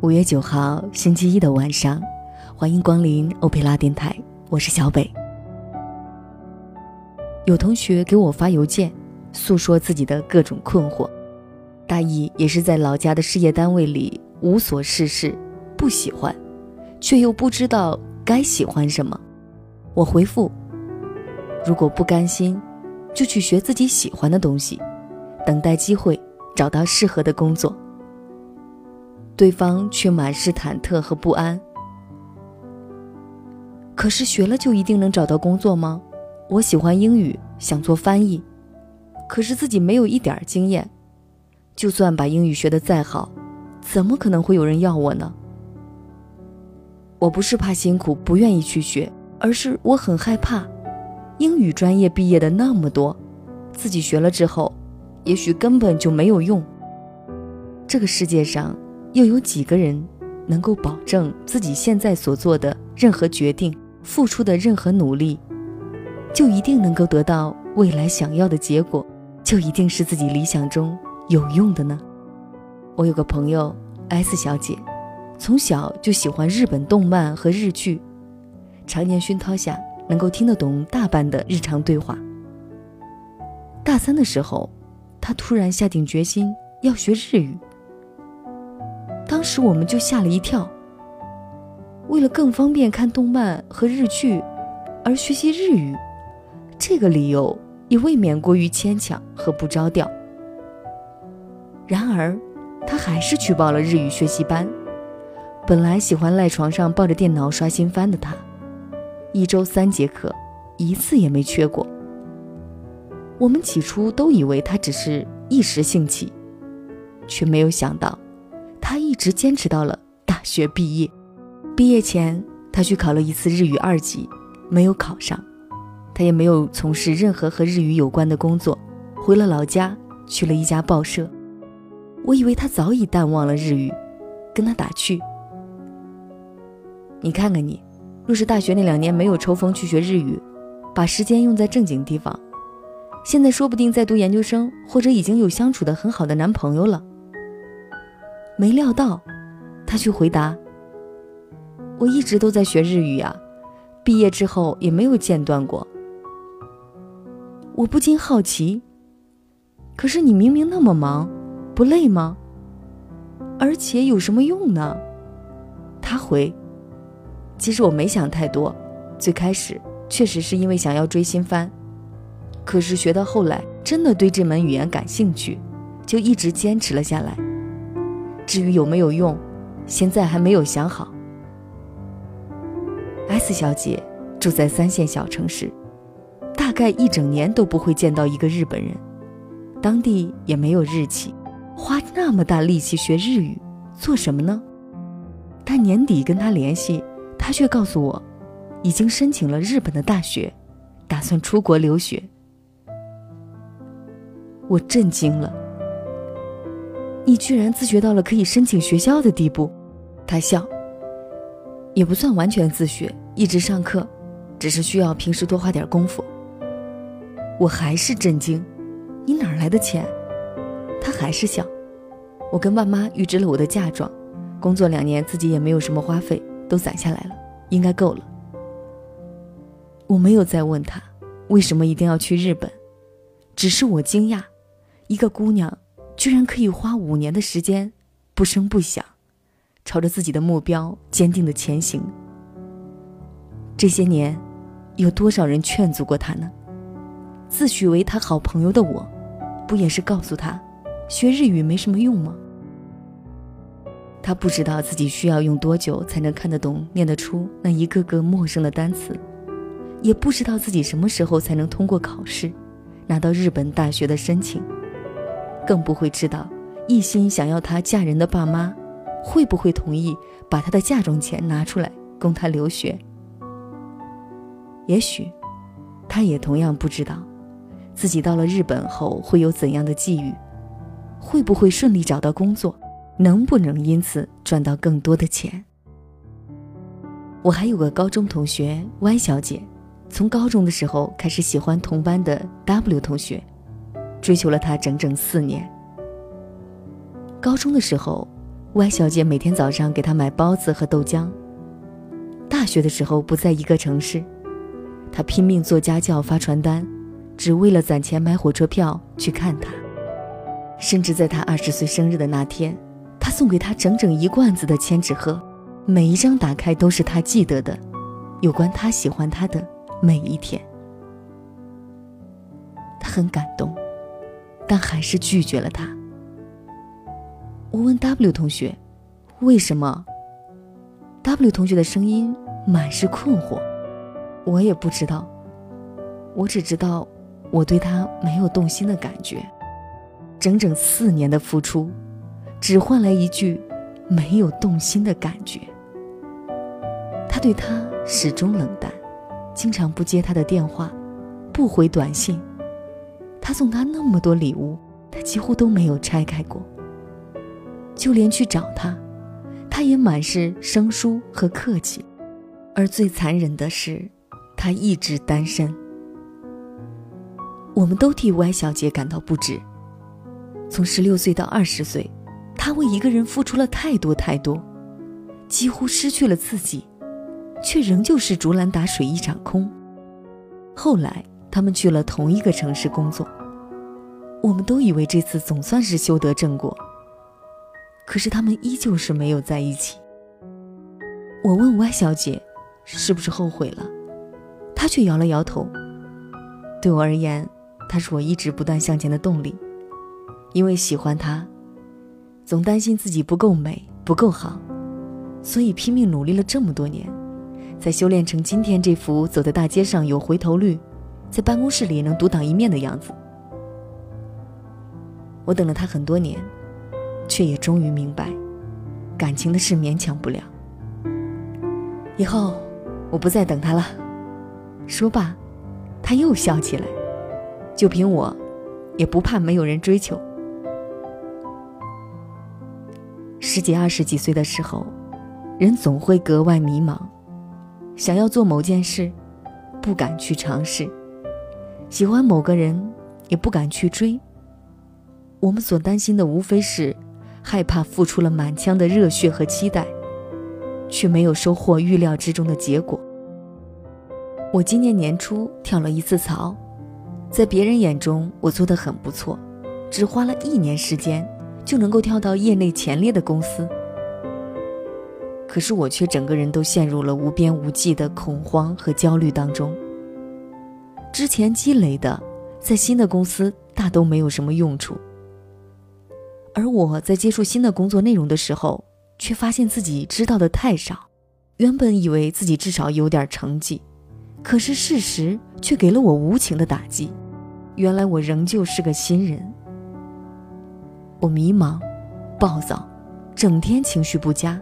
五月九号星期一的晚上，欢迎光临欧佩拉电台，我是小北。有同学给我发邮件，诉说自己的各种困惑，大意也是在老家的事业单位里无所事事，不喜欢，却又不知道该喜欢什么。我回复：如果不甘心，就去学自己喜欢的东西，等待机会，找到适合的工作。对方却满是忐忑和不安。可是学了就一定能找到工作吗？我喜欢英语，想做翻译，可是自己没有一点经验，就算把英语学得再好，怎么可能会有人要我呢？我不是怕辛苦不愿意去学，而是我很害怕，英语专业毕业的那么多，自己学了之后，也许根本就没有用。这个世界上。又有几个人能够保证自己现在所做的任何决定、付出的任何努力，就一定能够得到未来想要的结果，就一定是自己理想中有用的呢？我有个朋友 S 小姐，从小就喜欢日本动漫和日剧，常年熏陶下能够听得懂大半的日常对话。大三的时候，她突然下定决心要学日语。当时我们就吓了一跳。为了更方便看动漫和日剧，而学习日语，这个理由也未免过于牵强和不着调。然而，他还是去报了日语学习班。本来喜欢赖床上抱着电脑刷新番的他，一周三节课，一次也没缺过。我们起初都以为他只是一时兴起，却没有想到。他一直坚持到了大学毕业。毕业前，他去考了一次日语二级，没有考上。他也没有从事任何和日语有关的工作，回了老家，去了一家报社。我以为他早已淡忘了日语，跟他打趣：“你看看你，若是大学那两年没有抽风去学日语，把时间用在正经地方，现在说不定在读研究生，或者已经有相处的很好的男朋友了。”没料到，他却回答：“我一直都在学日语啊，毕业之后也没有间断过。”我不禁好奇：“可是你明明那么忙，不累吗？而且有什么用呢？”他回：“其实我没想太多，最开始确实是因为想要追新番，可是学到后来真的对这门语言感兴趣，就一直坚持了下来。”至于有没有用，现在还没有想好。S 小姐住在三线小城市，大概一整年都不会见到一个日本人，当地也没有日企，花那么大力气学日语做什么呢？但年底跟她联系，她却告诉我，已经申请了日本的大学，打算出国留学。我震惊了。你居然自学到了可以申请学校的地步，他笑。也不算完全自学，一直上课，只是需要平时多花点功夫。我还是震惊，你哪来的钱？他还是笑。我跟爸妈预支了我的嫁妆，工作两年自己也没有什么花费，都攒下来了，应该够了。我没有再问他为什么一定要去日本，只是我惊讶，一个姑娘。居然可以花五年的时间，不声不响，朝着自己的目标坚定的前行。这些年，有多少人劝阻过他呢？自诩为他好朋友的我，不也是告诉他，学日语没什么用吗？他不知道自己需要用多久才能看得懂、念得出那一个个陌生的单词，也不知道自己什么时候才能通过考试，拿到日本大学的申请。更不会知道，一心想要她嫁人的爸妈，会不会同意把她的嫁妆钱拿出来供她留学？也许，她也同样不知道，自己到了日本后会有怎样的际遇，会不会顺利找到工作，能不能因此赚到更多的钱？我还有个高中同学 Y 小姐，从高中的时候开始喜欢同班的 W 同学。追求了他整整四年。高中的时候 Y 小姐每天早上给他买包子和豆浆。大学的时候不在一个城市，他拼命做家教、发传单，只为了攒钱买火车票去看他。甚至在他二十岁生日的那天，他送给他整整一罐子的千纸鹤，每一张打开都是他记得的，有关他喜欢他的每一天。他很感动，但还是拒绝了他。我问 W 同学：“为什么？”W 同学的声音满是困惑。我也不知道，我只知道我对他没有动心的感觉。整整四年的付出，只换来一句“没有动心的感觉”。他对他始终冷淡，经常不接他的电话，不回短信。他送他那么多礼物，他几乎都没有拆开过。就连去找他，他也满是生疏和客气，而最残忍的是，他一直单身。我们都替 Y 小姐感到不值。从十六岁到二十岁，她为一个人付出了太多太多，几乎失去了自己，却仍旧是竹篮打水一场空。后来，他们去了同一个城市工作，我们都以为这次总算是修得正果。可是他们依旧是没有在一起。我问 Y 小姐，是不是后悔了？她却摇了摇头。对我而言，她是我一直不断向前的动力。因为喜欢他，总担心自己不够美、不够好，所以拼命努力了这么多年，才修炼成今天这副走在大街上有回头率，在办公室里能独当一面的样子。我等了他很多年。却也终于明白，感情的事勉强不了。以后我不再等他了。说罢，他又笑起来。就凭我，也不怕没有人追求。十几二十几岁的时候，人总会格外迷茫，想要做某件事，不敢去尝试；喜欢某个人，也不敢去追。我们所担心的，无非是。害怕付出了满腔的热血和期待，却没有收获预料之中的结果。我今年年初跳了一次槽，在别人眼中我做得很不错，只花了一年时间就能够跳到业内前列的公司。可是我却整个人都陷入了无边无际的恐慌和焦虑当中。之前积累的，在新的公司大都没有什么用处。而我在接触新的工作内容的时候，却发现自己知道的太少。原本以为自己至少有点成绩，可是事实却给了我无情的打击。原来我仍旧是个新人。我迷茫、暴躁，整天情绪不佳，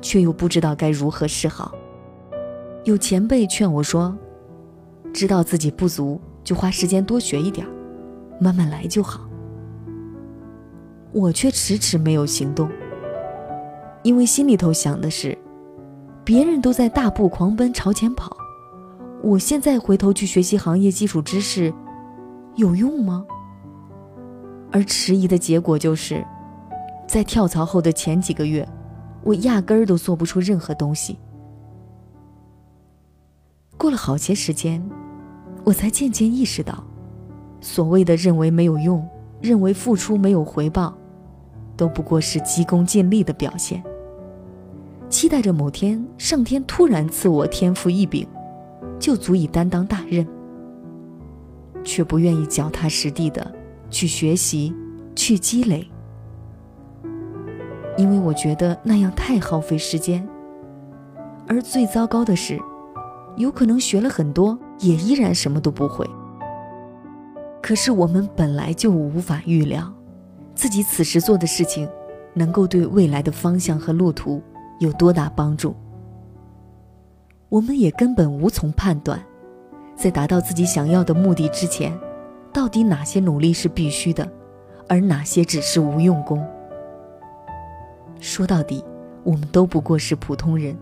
却又不知道该如何是好。有前辈劝我说：“知道自己不足，就花时间多学一点，慢慢来就好。”我却迟迟没有行动，因为心里头想的是，别人都在大步狂奔朝前跑，我现在回头去学习行业基础知识，有用吗？而迟疑的结果就是，在跳槽后的前几个月，我压根儿都做不出任何东西。过了好些时间，我才渐渐意识到，所谓的认为没有用，认为付出没有回报。都不过是急功近利的表现。期待着某天上天突然赐我天赋异禀，就足以担当大任，却不愿意脚踏实地的去学习、去积累，因为我觉得那样太耗费时间。而最糟糕的是，有可能学了很多，也依然什么都不会。可是我们本来就无法预料。自己此时做的事情，能够对未来的方向和路途有多大帮助？我们也根本无从判断，在达到自己想要的目的之前，到底哪些努力是必须的，而哪些只是无用功。说到底，我们都不过是普通人，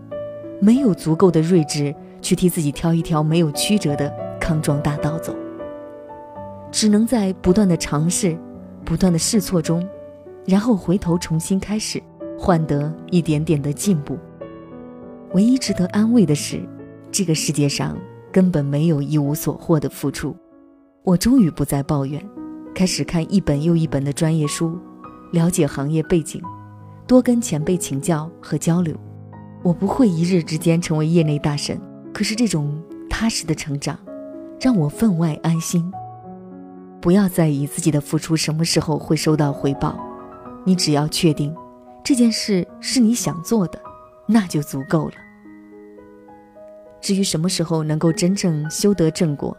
没有足够的睿智去替自己挑一条没有曲折的康庄大道走，只能在不断的尝试。不断的试错中，然后回头重新开始，换得一点点的进步。唯一值得安慰的是，这个世界上根本没有一无所获的付出。我终于不再抱怨，开始看一本又一本的专业书，了解行业背景，多跟前辈请教和交流。我不会一日之间成为业内大神，可是这种踏实的成长，让我分外安心。不要在意自己的付出什么时候会收到回报，你只要确定这件事是你想做的，那就足够了。至于什么时候能够真正修得正果，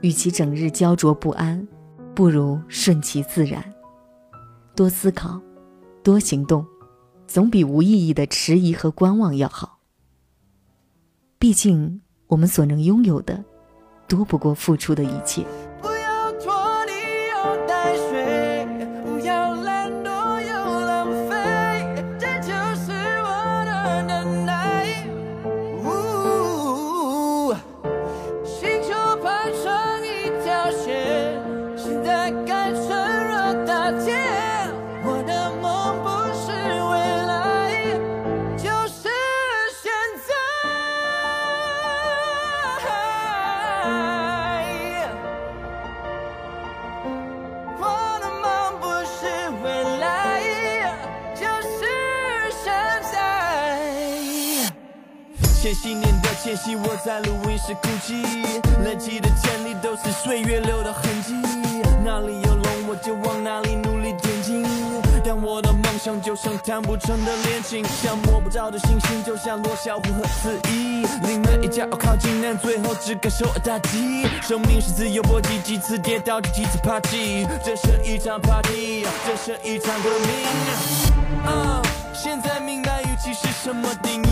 与其整日焦灼不安，不如顺其自然，多思考，多行动。总比无意义的迟疑和观望要好。毕竟，我们所能拥有的，多不过付出的一切。千禧年的前夕，我在录音室哭泣，累积的潜力都是岁月留的痕迹。哪里有龙，我就往哪里努力前进。但我的梦想就像谈不成的恋情，像摸不着的星星，就像罗小虎和司仪。临门一脚靠近，但最后只感受打击。生命是自由搏击，几次跌倒就几次爬起。这是一场 party，这是一场革命。啊，现在明白预期是什么定义。